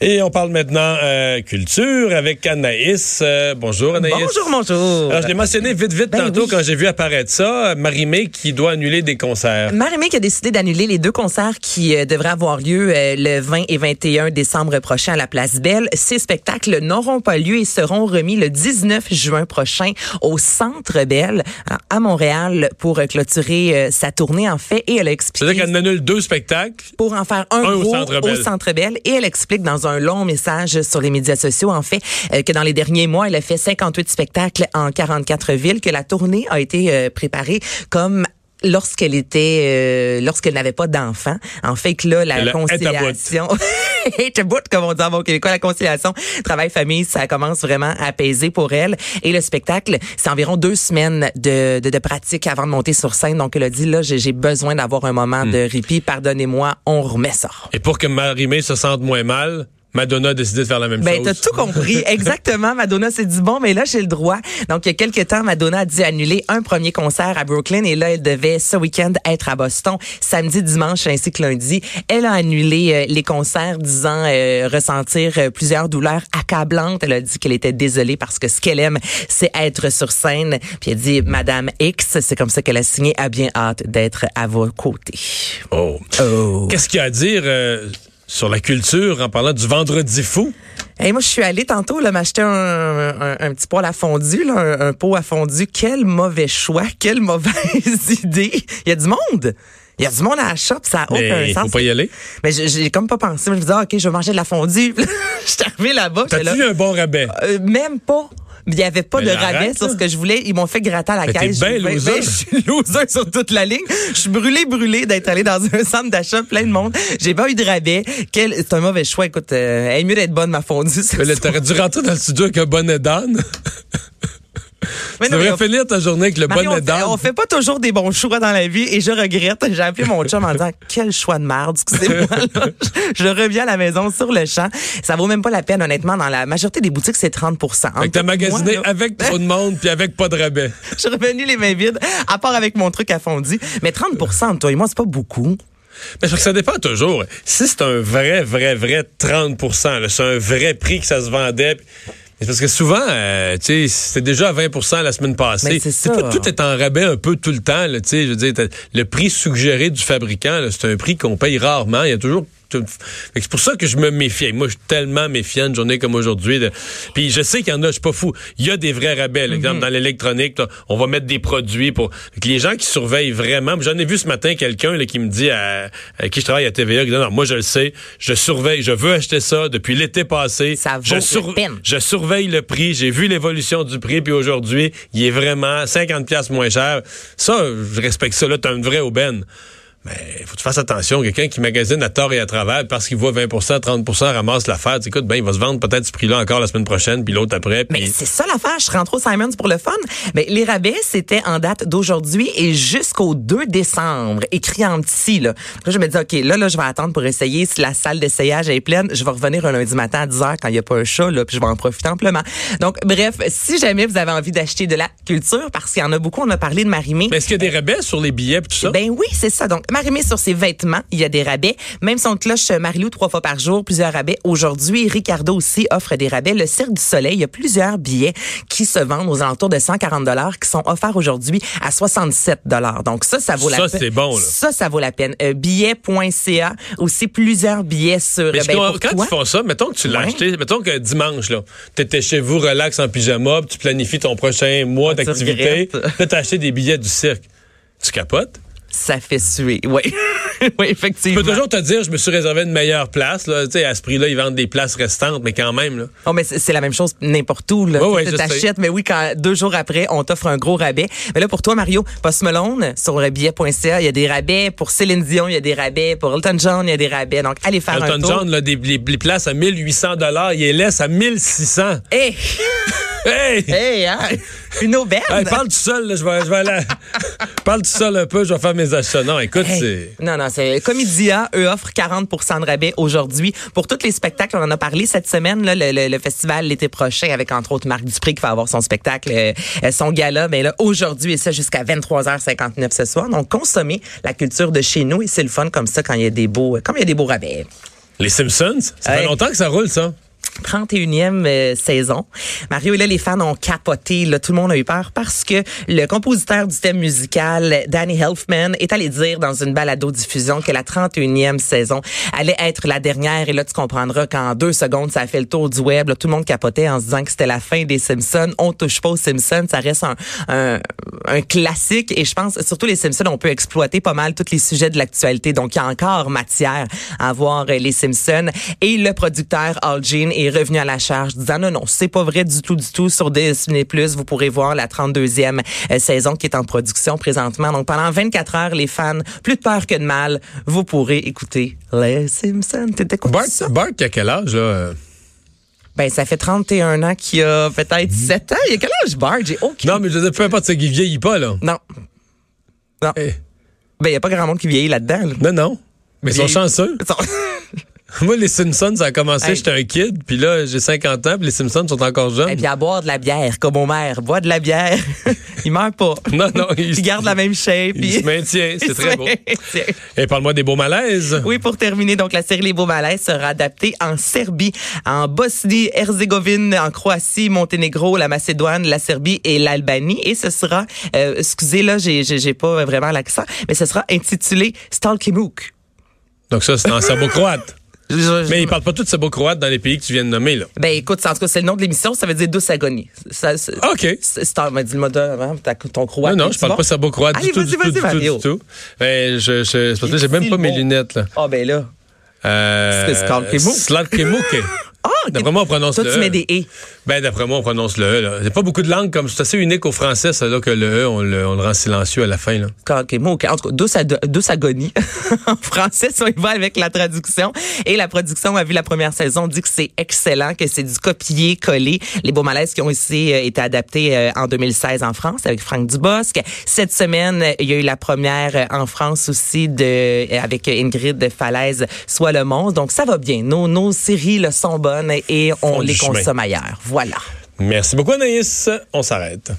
Et on parle maintenant euh, culture avec Anaïs. Euh, bonjour Anaïs. Bonjour, bonjour. Alors, je l'ai mentionné vite, vite Ben tantôt oui. quand j'ai vu apparaître ça. Marie-Mé qui doit annuler des concerts. Marie-Mé qui a décidé d'annuler les deux concerts qui euh, devraient avoir lieu euh, le 20 et 21 décembre prochain à la Place Belle. Ces spectacles n'auront pas lieu et seront remis le 19 juin prochain au Centre Belle à- à Montréal pour euh, clôturer sa tournée en fait. Et elle a expliqué C'est-à-dire qu'elle annule deux spectacles. pour en faire un, Un au gros Centre Bell. au Centre Bell. Et elle explique dans un long message sur les médias sociaux, en fait, euh, que dans les derniers mois, elle a fait 58 spectacles en 44 villes, que la tournée a été euh, préparée comme lorsqu'elle était euh, lorsqu'elle n'avait pas d'enfant en fait que là la Elle conciliation est comme on dit en bon québécois. La conciliation travail famille ça commence vraiment à apaiser pour elle. Et le spectacle c'est environ deux semaines de, de, de pratique avant de monter sur scène. Donc elle a dit là j'ai j'ai besoin d'avoir un moment Hmm. de répit. Pardonnez-moi on remet ça. Et pour que Marie-Mé se sente moins mal, Madonna a décidé de faire la même Ben, chose. t'as tout compris. Exactement. Madonna s'est dit, bon, mais là, j'ai le droit. Donc, il y a quelques temps, Madonna a dû annuler un premier concert à Brooklyn et là, elle devait ce week-end être à Boston, samedi, dimanche ainsi que lundi. Elle a annulé euh, les concerts, disant euh, ressentir euh, plusieurs douleurs accablantes. Elle a dit qu'elle était désolée parce que ce qu'elle aime, c'est être sur scène. Puis elle dit, Madame X, c'est comme ça qu'elle a signé, a bien hâte d'être à vos côtés. Oh. Oh. Qu'est-ce qu'il y a à dire euh, sur la culture en parlant du vendredi fou? Hey, moi, je suis allée tantôt là, m'acheter un, un, un petit poêle à fondu, là, un, un pot à fondu. Quel mauvais choix, quelle mauvaise idée. Il y a du monde. Il y a du monde à la shop, ça n'a aucun sens. faut pas y aller. Mais j'ai- comme pas pensé. Je me disais, ah, OK, je vais manger de la fondue. je suis arrivée là-bas. T'as-tu là, eu un bon rabais? euh, même pas. Il n'y avait pas Mais de rabais sur ce que je voulais. Ils m'ont fait gratter à la Mais caisse. ben Je- loser. je suis loser sur toute la ligne. Je suis brûlée, brûlée d'être allée dans un centre d'achat plein de monde. J'ai pas eu de rabais. Quel, c'est un mauvais choix. Écoute, euh, elle est mieux d'être bonne, ma fondue. T'aurais dû rentrer dans le studio avec un bonnet d'âne. Mais Tu devrais finir ta journée avec le Marie, bonnet d'âne. on fait pas toujours des bons choix dans la vie et je regrette. J'ai appelé mon chum en disant quel choix de merde, excusez-moi. Je, je reviens à la maison sur le champ. Ça vaut même pas la peine, honnêtement. Dans la majorité des boutiques, c'est 30 Fait que t'as magasiné avec trop de monde puis avec pas de rabais. Je suis revenue les mains vides, à part avec mon truc à fondu. Mais 30 entre toi et moi, c'est pas beaucoup. Mais parce que ça dépend toujours. Si c'est un vrai, vrai, vrai 30 là, c'est un vrai prix que ça se vendait. C'est parce que souvent, euh, tu sais, c'était déjà à 20% la semaine passée. C'est pas- tout est en rabais un peu tout le temps. là, Tu sais, je veux dire, le prix suggéré du fabricant, c'est un prix qu'on paye rarement. Il y a toujours tout- C'est pour ça que je me méfie. Moi, je suis tellement méfiant une journée comme aujourd'hui. de- Puis je sais qu'il y en a, je suis pas fou. Il y a des vrais rabais. Par Mhm. exemple, dans l'électronique, on va mettre des produits pour. Que les gens qui surveillent vraiment. J'en ai vu ce matin quelqu'un qui me dit à, à qui je travaille à TVA, qui dit non, moi je le sais, je surveille, je veux acheter ça depuis l'été passé. Ça vaut je, la peine. je surveille le prix, j'ai vu l'évolution du prix, puis aujourd'hui, il est vraiment 50 pièces moins cher. Ça, je respecte ça. Là, t'as une vraie aubaine. Mais il faut que tu fasses attention. Quelqu'un qui magasine à tort et à travers parce qu'il voit 20% 30% ramasse l'affaire. Écoute, ben, il va se vendre peut-être ce prix-là encore la semaine prochaine, puis l'autre après. Mais puis- c'est ça l'affaire. Je rentre au Simons pour le fun. Mais les rabais, c'était en date d'aujourd'hui et jusqu'au 2 décembre, écrit en petit. Là. Là, je me dis, OK, là, là, je vais attendre pour essayer. Si la salle d'essayage est pleine, je vais revenir un lundi matin à 10 h quand il n'y a pas un chat, là, puis je vais en profiter amplement. Donc, bref, si jamais vous avez envie d'acheter de la culture, parce qu'il y en a beaucoup, on a parlé de Marimé. Mais est-ce qu'il y a des rabais sur les billets et tout ça? Ben oui, c'est ça. Donc, Marimé sur ses vêtements, il y a des rabais. Même son cloche Marilou trois fois par jour, plusieurs rabais. Aujourd'hui, Ricardo aussi offre des rabais. Le Cirque du Soleil, il y a plusieurs billets qui se vendent aux alentours de 140 dollars qui sont offerts aujourd'hui à 67 dollars. Donc ça, ça vaut Ça, la peine. c'est bon, là. Ça, ça vaut la peine. Euh, billet.ca, aussi plusieurs billets sur Mais je ben, pour quand toi. ils font ça, mettons que tu l'as Ouais. acheté, mettons que dimanche, là, t'étais chez vous, relax en pyjama, puis tu planifies ton prochain mois Ah, tu d'activité, t'as acheté des billets du cirque. Tu capotes? Ça fait suer. Oui, oui effectivement. Tu peux toujours te dire, je me suis réservé une meilleure place. Là. Tu sais, à ce prix-là, ils vendent des places restantes, mais quand même. Là. Oh, mais c'est la même chose n'importe où. Là. Tu t'achètes, mais oui, quand deux jours après, on t'offre un gros rabais. Mais là, pour toi, Mario, Post Malone, sur billet.ca, il y a des rabais pour Céline Dion, il y a des rabais pour Elton John, il y a des rabais. Donc, allez faire Elton un tour. John, là, des, les, les places à 1800 dollars, il les laisse à 1600. Hey! Hey! Hey, hein? Une aubaine! Hey, parle tout seul, là, je vais, je vais aller. parle tout seul un peu, je vais faire mes achats. Non, écoute, Hey. c'est. Non, non, c'est Comédia, eux offrent 40% de rabais aujourd'hui pour tous les spectacles. On en a parlé cette semaine, là, le, le- le festival l'été prochain avec entre autres Marc Dupré qui va avoir son spectacle, euh, euh, son gala. Mais là, aujourd'hui et ça jusqu'à 23h59 ce soir. Donc, consommer la culture de chez nous et c'est le fun comme ça quand il y a des beaux, comme il y a des beaux rabais. Les Simpsons, ça fait Hey. longtemps que ça roule, ça. 31e euh, saison. Mario et là, les fans ont capoté. Là, tout le monde a eu peur parce que le compositeur du thème musical, Danny Elfman, est allé dire dans une balado-diffusion que la 31e saison allait être la dernière. Et là, tu comprendras qu'en deux secondes, ça a fait le tour du web. Tout le monde capotait en se disant que c'était la fin des Simpsons. On touche pas aux Simpsons. Ça reste un, un, un classique. Et je pense, surtout les Simpsons, on peut exploiter pas mal tous les sujets de l'actualité. Donc, il y a encore matière à voir euh, les Simpsons. Et le producteur Al Jean est revenu à la charge disant non, non, c'est pas vrai du tout, du tout. Sur Disney+, vous pourrez voir la 32e euh, saison qui est en production présentement. Donc, pendant 24 heures, les fans, plus de peur que de mal, vous pourrez écouter les Simpsons. T'étais quoi Bart, ça? Bart, il a quel âge, là? Ben, ça fait 31 ans qu'il a peut-être 7 ans. Il a quel âge, Bart? J'ai aucun... Non, mais je veux dire, peu importe, qu'il vieillit pas, là. Non. Non. Eh. Ben, il y a pas grand monde qui vieillit là-dedans. là. Non, non. Mais ils sont chanceux. Ils sont- Moi, les Simpsons, ça a commencé, Hey. j'étais un kid, puis là, j'ai 50 ans, puis les Simpsons sont encore jeunes. Et puis à boire de la bière, comme mon mère. Bois de la bière. il meurt pas. Non, non, il- il garde la même shape. Il puis- se maintient, il c'est très beau. Et parle-moi des beaux malaises. Oui, pour terminer, donc la série Les Beaux Malaises sera adaptée en Serbie, en Bosnie, Herzégovine, en Croatie, Monténégro, la Macédoine, la Serbie et l'Albanie. Et ce sera, euh, excusez là, j'ai j'ai pas vraiment l'accent, mais ce sera intitulé Stalkimuk. Donc ça, c'est en serbo-croate. Mais ils parlent pas tous serbo-croate dans les pays que tu viens de nommer, là. Ben écoute, en tout cas, c'est le nom de l'émission, ça veut dire douce agonie. Ça, c'est- OK. c'est- m'a dit le mot de- avant, ton croate. Non, non, tu je parle pas tout, vas-y, du tout, vas-y, du tout, du tout. Ben, je, je, j'ai même pas mes lunettes, là. Ah ben là. Euh. Ah, D'après moi, on prononce Toi, le tu E. mets des E. Ben, d'après moi, on prononce le E. Il y a pas beaucoup de langues comme, c'est assez unique au français, ça, là, que le E, on le, on le rend silencieux à la fin, là. Skalkemuk. En tout cas, douce, agonie. en français, si on y va avec la traduction. Et la production a vu la première saison, dit que c'est excellent, que c'est du copier-coller. Les beaux malaises qui ont aussi euh, été adaptés euh, en 2016 en France avec Franck Dubosc. Cette semaine, il y a eu la première euh, en France aussi de avec Ingrid de Falaise, Soit le monstre. Donc, ça va bien. Nos, nos séries là, sont bonnes et on les chemin. consomme ailleurs. Voilà. Merci beaucoup, Anaïs. On s'arrête.